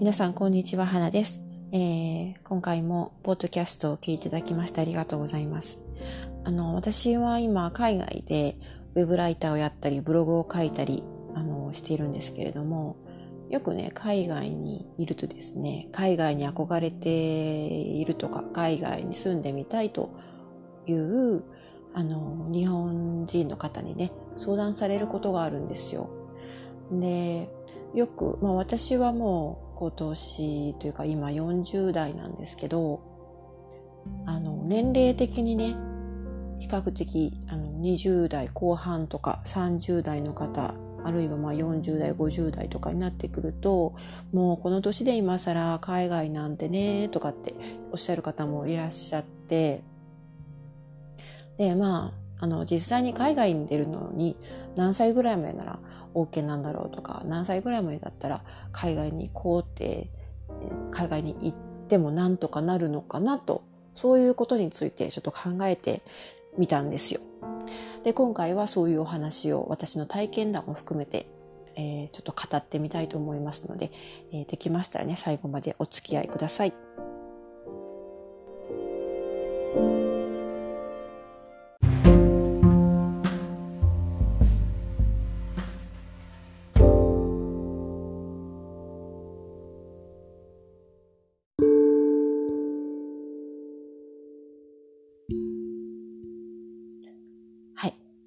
皆さん、こんにちは。花です。えー、今回もポッドキャストを聞いていただきましてありがとうございます。あの、私は今、海外でウェブライターをやったり、ブログを書いたり、あの、しているんですけれども、よくね、海外にいるとですね、海外に憧れているとか、海外に住んでみたいという、あの、日本人の方にね、相談されることがあるんですよ。で、よく、まあ私はもう今年というか今40代なんですけど、あの、年齢的にね、比較的あの20代後半とか30代の方、あるいはまあ40代、50代とかになってくると、もうこの年で今更海外なんてね、とかっておっしゃる方もいらっしゃって、で、まあ、あの、実際に海外に出るのに何歳ぐらいまでなら OK なんだろうとか何歳ぐらいまでだったら海外に行こうって海外に行ってもなんとかなるのかなとそういうことについてちょっと考えてみたんですよ。で今回はそういうお話を私の体験談も含めて、えー、ちょっと語ってみたいと思いますので、えー、できましたらね最後までお付き合いください。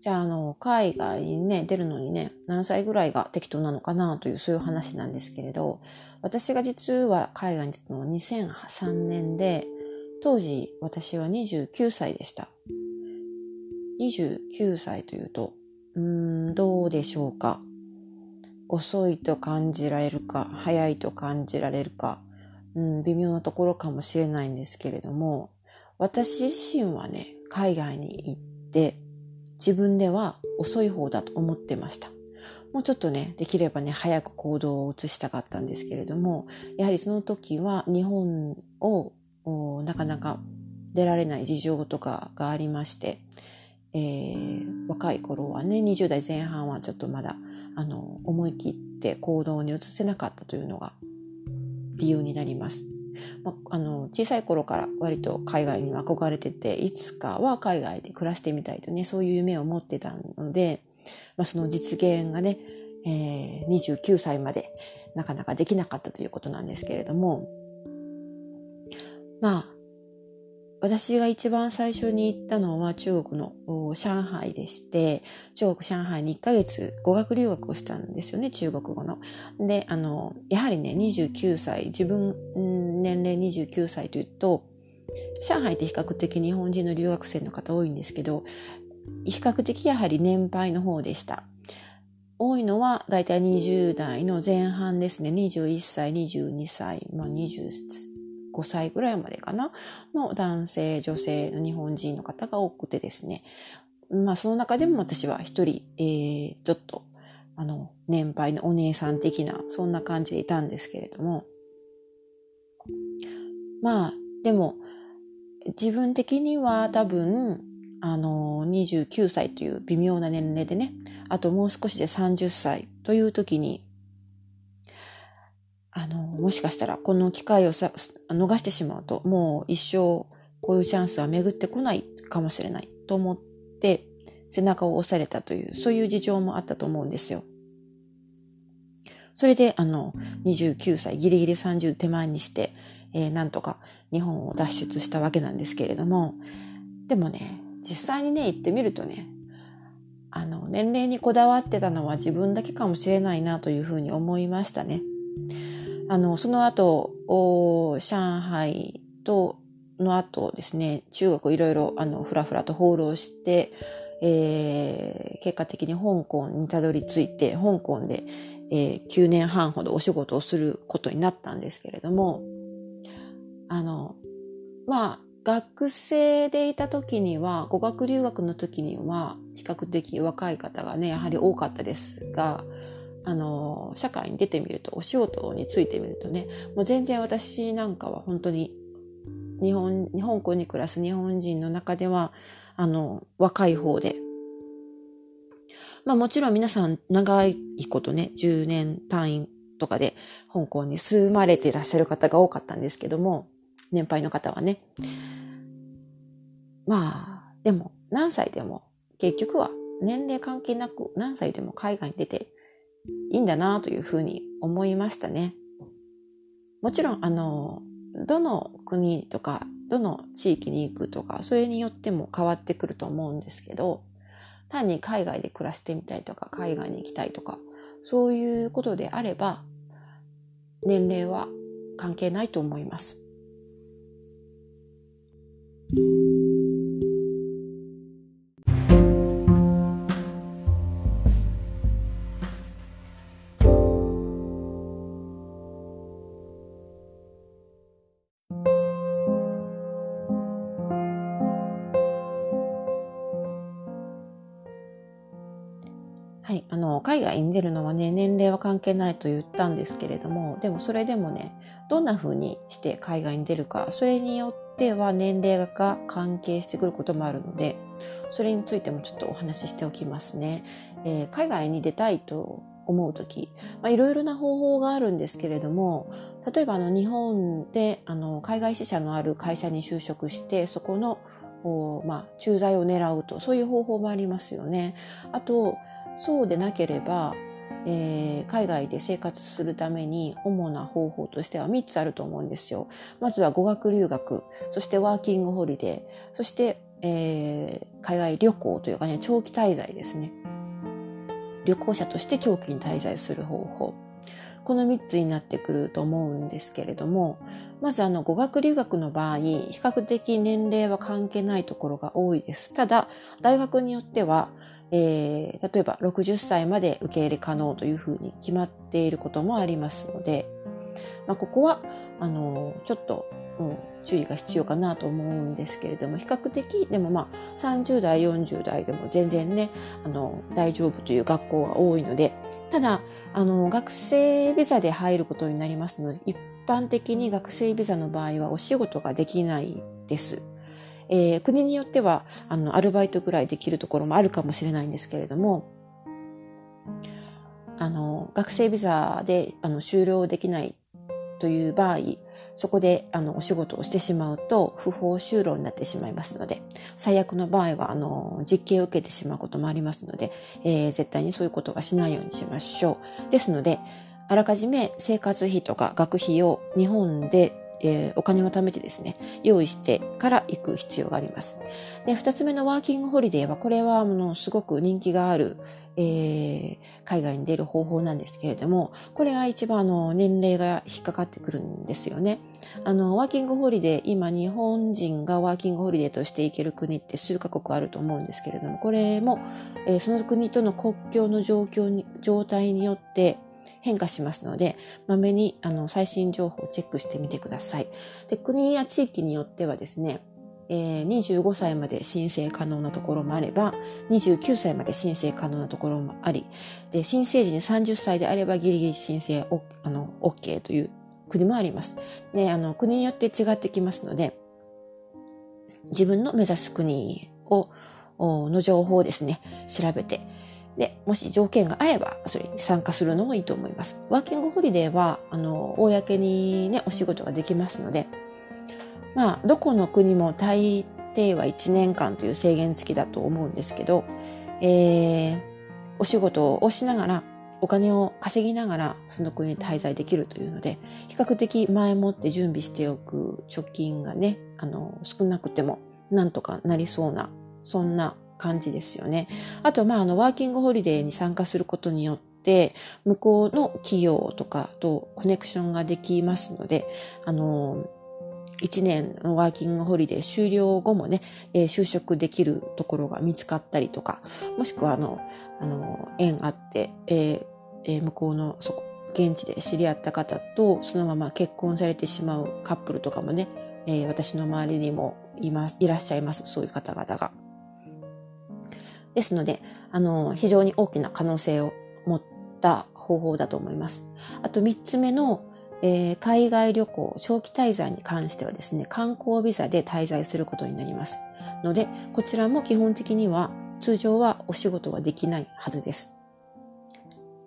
じゃあ、あの、海外にね、出るのにね、何歳ぐらいが適当なのかなという、そういう話なんですけれど、私が実は海外に出たのは2003年で、当時私は29歳でした。29歳というと、うん、どうでしょうか。遅いと感じられるか、早いと感じられるか、うん、微妙なところかもしれないんですけれども、私自身はね、海外に行って、自分では遅い方だと思ってました。もうちょっとね、できればね、早く行動を移したかったんですけれども、やはりその時は日本をなかなか出られない事情とかがありまして、えー、若い頃はね、20代前半はちょっとまだ、あの、思い切って行動に移せなかったというのが理由になります。まあ、あの小さい頃から割と海外に憧れてていつかは海外で暮らしてみたいとねそういう夢を持ってたので、まあ、その実現がね、えー、29歳までなかなかできなかったということなんですけれどもまあ私が一番最初に行ったのは中国の上海でして、中国上海に1ヶ月語学留学をしたんですよね、中国語の。で、あの、やはりね、29歳、自分、年齢29歳というと、上海って比較的日本人の留学生の方多いんですけど、比較的やはり年配の方でした。多いのはだいたい20代の前半ですね。21歳、22歳、まあ25歳ぐらいまでかなの男性、女性の日本人の方が多くてですね。まあその中でも私は一人、えー、ちょっと、あの、年配のお姉さん的な、そんな感じでいたんですけれども。まあ、でも、自分的には多分、あの、29歳という微妙な年齢でね、あともう少しで30歳という時に、あの、もしかしたらこの機会をさ逃してしまうと、もう一生こういうチャンスは巡ってこないかもしれないと思って背中を押されたという、そういう事情もあったと思うんですよ。それで、あの、29歳、ギリギリ30手前にして、えー、なんとか日本を脱出したわけなんですけれども、でもね、実際にね、行ってみるとね、あの、年齢にこだわってたのは自分だけかもしれないなというふうに思いましたね。あの、その後、上海と、の後ですね、中国いろいろ、あの、ふらふらと放浪して、えー、結果的に香港にたどり着いて、香港で、えー、9年半ほどお仕事をすることになったんですけれども、あの、まあ、学生でいた時には、語学留学の時には、比較的若い方がね、やはり多かったですが、あの、社会に出てみると、お仕事についてみるとね、もう全然私なんかは本当に日本、香港に暮らす日本人の中では、あの、若い方で、まあもちろん皆さん長いことね、10年単位とかで香港に住まれていらっしゃる方が多かったんですけども、年配の方はね。まあ、でも何歳でも結局は年齢関係なく何歳でも海外に出ていいんだなというふうに思いましたね。もちろん、あの、どの国とか、どの地域に行くとか、それによっても変わってくると思うんですけど、単に海外で暮らしてみたいとか、海外に行きたいとか、そういうことであれば、年齢は関係ないと思います。はい、あの海外に出るのはね年齢は関係ないと言ったんですけれどもでもそれでもねどんな風にして海外に出るかそれによっては年齢が関係してくることもあるのでそれについてもちょっとお話ししておきますね。えー、海外に出たいと思う時、まあ、いろいろな方法があるんですけれども例えばあの日本であの海外支社のある会社に就職してそこのまあ、駐在を狙うとそういう方法もありますよね。あとそうでなければ、えー、海外で生活するために主な方法としては3つあると思うんですよ。まずは語学留学、そしてワーキングホリデー、そして、えー、海外旅行というかね、長期滞在ですね。旅行者として長期に滞在する方法。この3つになってくると思うんですけれども、まずあの語学留学の場合、比較的年齢は関係ないところが多いです。ただ、大学によっては、えー、例えば60歳まで受け入れ可能というふうに決まっていることもありますので、まあ、ここはあのちょっと、うん、注意が必要かなと思うんですけれども比較的でもまあ30代40代でも全然ねあの大丈夫という学校は多いのでただあの学生ビザで入ることになりますので一般的に学生ビザの場合はお仕事ができないです。えー、国によってはあのアルバイトぐらいできるところもあるかもしれないんですけれどもあの学生ビザであの終了できないという場合そこであのお仕事をしてしまうと不法就労になってしまいますので最悪の場合はあの実刑を受けてしまうこともありますので、えー、絶対にそういうことはしないようにしましょう。ですのであらかじめ生活費とか学費を日本でえー、お金を貯めてですね、用意してから行く必要があります。で、二つ目のワーキングホリデーは、これは、あの、すごく人気がある、えー、海外に出る方法なんですけれども、これが一番あの、年齢が引っかかってくるんですよね。あの、ワーキングホリデー、今日本人がワーキングホリデーとして行ける国って数カ国あると思うんですけれども、これも、えー、その国との国境の状況に、状態によって、変化しますので、まめにあの最新情報をチェックしてみてください。で国や地域によってはですね、えー、25歳まで申請可能なところもあれば、29歳まで申請可能なところもあり、で新成人30歳であればギリギリ申請おあの OK という国もあります。であの国によって違ってきますので、自分の目指す国をの情報をですね、調べて、で、もし条件が合えば、それに参加するのもいいと思います。ワーキングホリデーは、あの、公にね、お仕事ができますので、まあ、どこの国も大抵は1年間という制限付きだと思うんですけど、えー、お仕事をしながら、お金を稼ぎながらその国に滞在できるというので、比較的前もって準備しておく貯金がね、あの、少なくてもなんとかなりそうな、そんな感じですよね。あと、まあ、あの、ワーキングホリデーに参加することによって、向こうの企業とかとコネクションができますので、あの、1年のワーキングホリデー終了後もね、えー、就職できるところが見つかったりとか、もしくはあの、あの、縁あって、えーえー、向こうのそこ、現地で知り合った方とそのまま結婚されてしまうカップルとかもね、えー、私の周りにもいます、いらっしゃいます、そういう方々が。ですので、あの、非常に大きな可能性を持った方法だと思います。あと3つ目の、えー、海外旅行、長期滞在に関してはですね、観光ビザで滞在することになります。ので、こちらも基本的には通常はお仕事はできないはずです。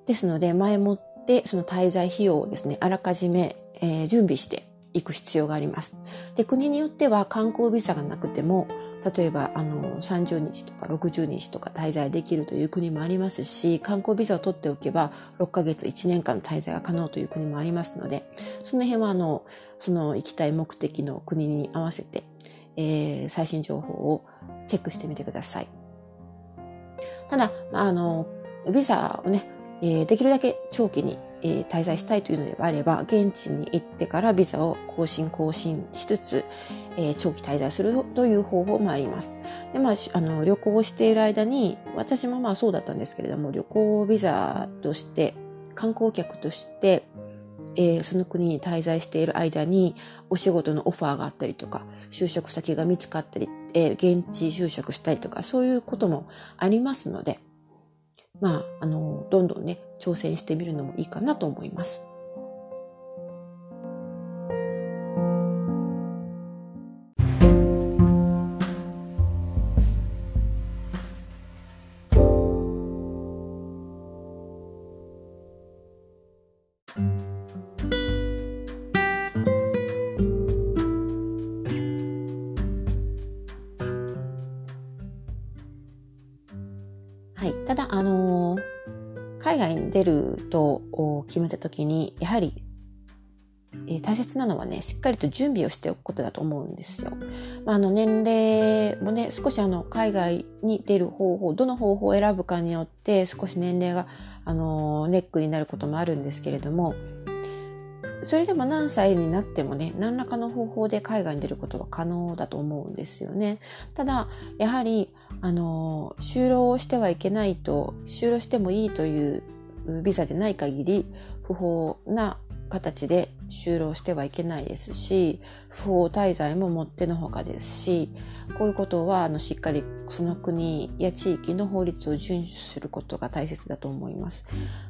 ですので、前もっで、その滞在費用をですね、あらかじめ、えー、準備していく必要があります。で、国によっては観光ビザがなくても、例えば、あの、30日とか60日とか滞在できるという国もありますし、観光ビザを取っておけば、6ヶ月、1年間滞在が可能という国もありますので、その辺は、あの、その行きたい目的の国に合わせて、えー、最新情報をチェックしてみてください。ただ、あの、ビザをね、えー、できるだけ長期にえー、滞在したいというのであれば、現地に行ってからビザを更新更新しつつ、えー、長期滞在するという方法もあります。で、まあ、あの、旅行をしている間に、私もまあそうだったんですけれども、旅行ビザとして、観光客として、えー、その国に滞在している間に、お仕事のオファーがあったりとか、就職先が見つかったり、えー、現地就職したりとか、そういうこともありますので、まあ、あの、どんどんね、挑戦してみるのもいいかなと思います。はい。ただ、あのー、海外に出ると決めた時に、やはり、えー、大切なのはね、しっかりと準備をしておくことだと思うんですよ。まあ、あの、年齢もね、少しあの、海外に出る方法、どの方法を選ぶかによって、少し年齢が、あのー、ネックになることもあるんですけれども、それでも何歳になってもね、何らかの方法で海外に出ることは可能だと思うんですよね。ただ、やはり、あの、就労してはいけないと、就労してもいいというビザでない限り、不法な形で就労してはいけないですし、不法滞在ももってのほかですし、こういうことはあのしっかりその国や地域の法律を遵守することが大切だと思います。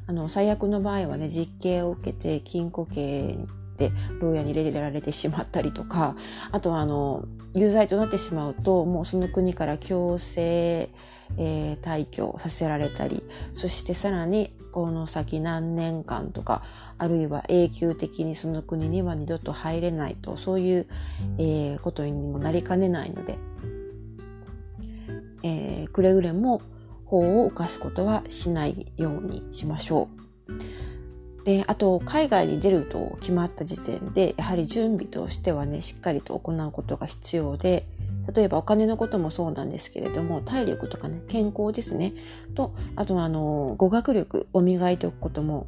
あの最悪の場合はね実刑を受けて禁錮刑で牢屋に入れられてしまったりとかあとはあの有罪となってしまうともうその国から強制えー、退去させられたりそしてさらにこの先何年間とかあるいは永久的にその国には二度と入れないとそういう、えー、ことにもなりかねないのでえー、くれぐれも法を犯すことはしないようにしましょう。で、あと、海外に出ると決まった時点で、やはり準備としてはね、しっかりと行うことが必要で、例えばお金のこともそうなんですけれども、体力とかね、健康ですね。と、あとはあの、語学力を磨いておくことも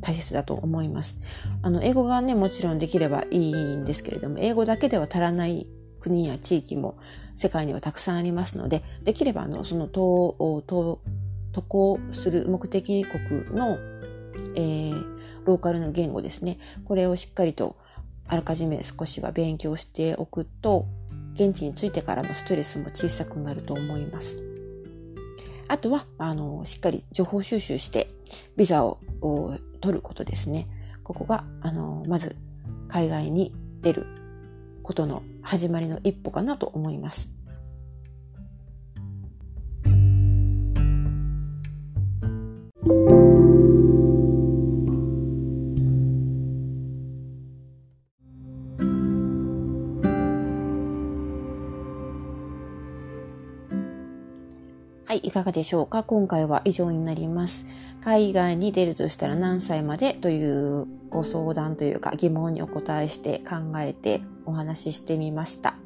大切だと思います。あの、英語がね、もちろんできればいいんですけれども、英語だけでは足らない国や地域も世界にはたくさんありますので、できればあの、その渡、航する目的国の、えー、ローカルの言語ですね。これをしっかりとあらかじめ少しは勉強しておくと、現地に着いてからのストレスも小さくなると思います。あとは、あの、しっかり情報収集して、ビザを取ることですね。ここが、あの、まず、海外に出ることの始まりの一歩かなと思います。はい、いかがでしょうか？今回は以上になります。海外に出るとしたら何歳までというご相談というか疑問にお答えして考えてお話ししてみました。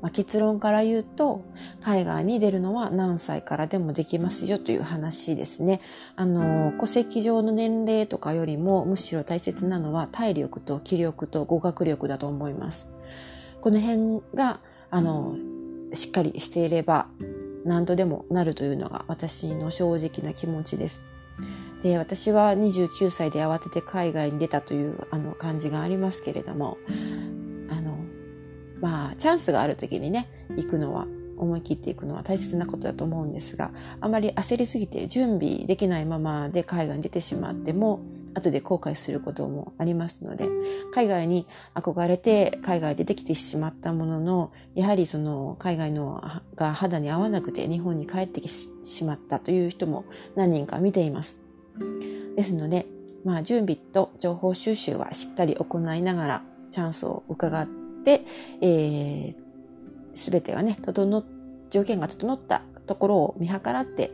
まあ、結論から言うと、海外に出るのは何歳からでもできますよという話ですね。あの、戸籍上の年齢とかよりもむしろ大切なのは体力と気力と語学力だと思います。この辺が、あの、しっかりしていれば何とでもなるというのが私の正直な気持ちです。で私は29歳で慌てて海外に出たというあの感じがありますけれどもまあチャンスがある時にね行くのは思い切っていくのは大切なことだと思うんですがあまり焦りすぎて準備できないままで海外に出てしまっても後で後悔することもありますので海外に憧れて海外でできてしまったもののやはりその海外のが肌に合わなくて日本に帰ってきてしまったという人も何人か見ています。ですので、まあ、準備と情報収集はしっかり行いながら、チャンスを伺って、えー、全てがね、整っ、条件が整ったところを見計らって、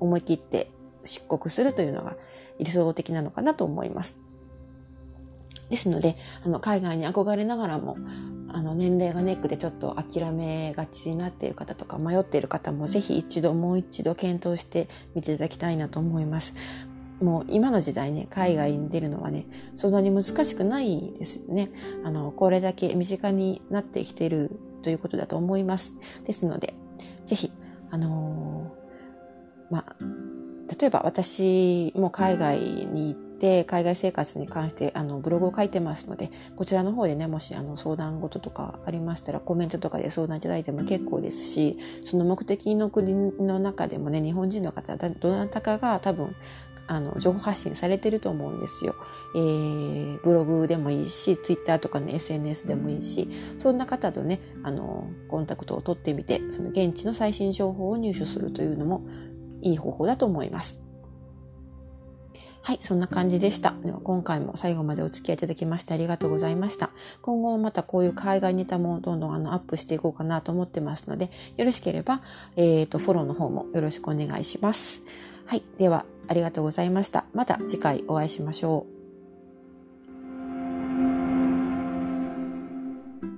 思い切って出国するというのが理想的なのかなと思います。ですので、あの、海外に憧れながらも、あの、年齢がネックでちょっと諦めがちになっている方とか迷っている方もぜひ一度もう一度検討してみていただきたいなと思います。もう今の時代ね、海外に出るのはね、そんなに難しくないですよね。あの、これだけ身近になってきてるということだと思います。ですので、ぜひ、あのー、まあ、例えば私も海外に行って、海外生活に関してあのブログを書いてますので、こちらの方でね、もしあの相談事とかありましたらコメントとかで相談いただいても結構ですし、その目的の国の中でもね、日本人の方、どなたかが多分あの、情報発信されてると思うんですよ。えー、ブログでもいいし、ツイッターとかの SNS でもいいし、そんな方とね、あの、コンタクトを取ってみて、その現地の最新情報を入手するというのもいい方法だと思います。はい、そんな感じでした。では今回も最後までお付き合いいただきましてありがとうございました。今後もまたこういう海外ネタもどんどんあのアップしていこうかなと思ってますので、よろしければ、えっ、ー、と、フォローの方もよろしくお願いします。はい、ではありがとうございました。また次回お会いしましょう。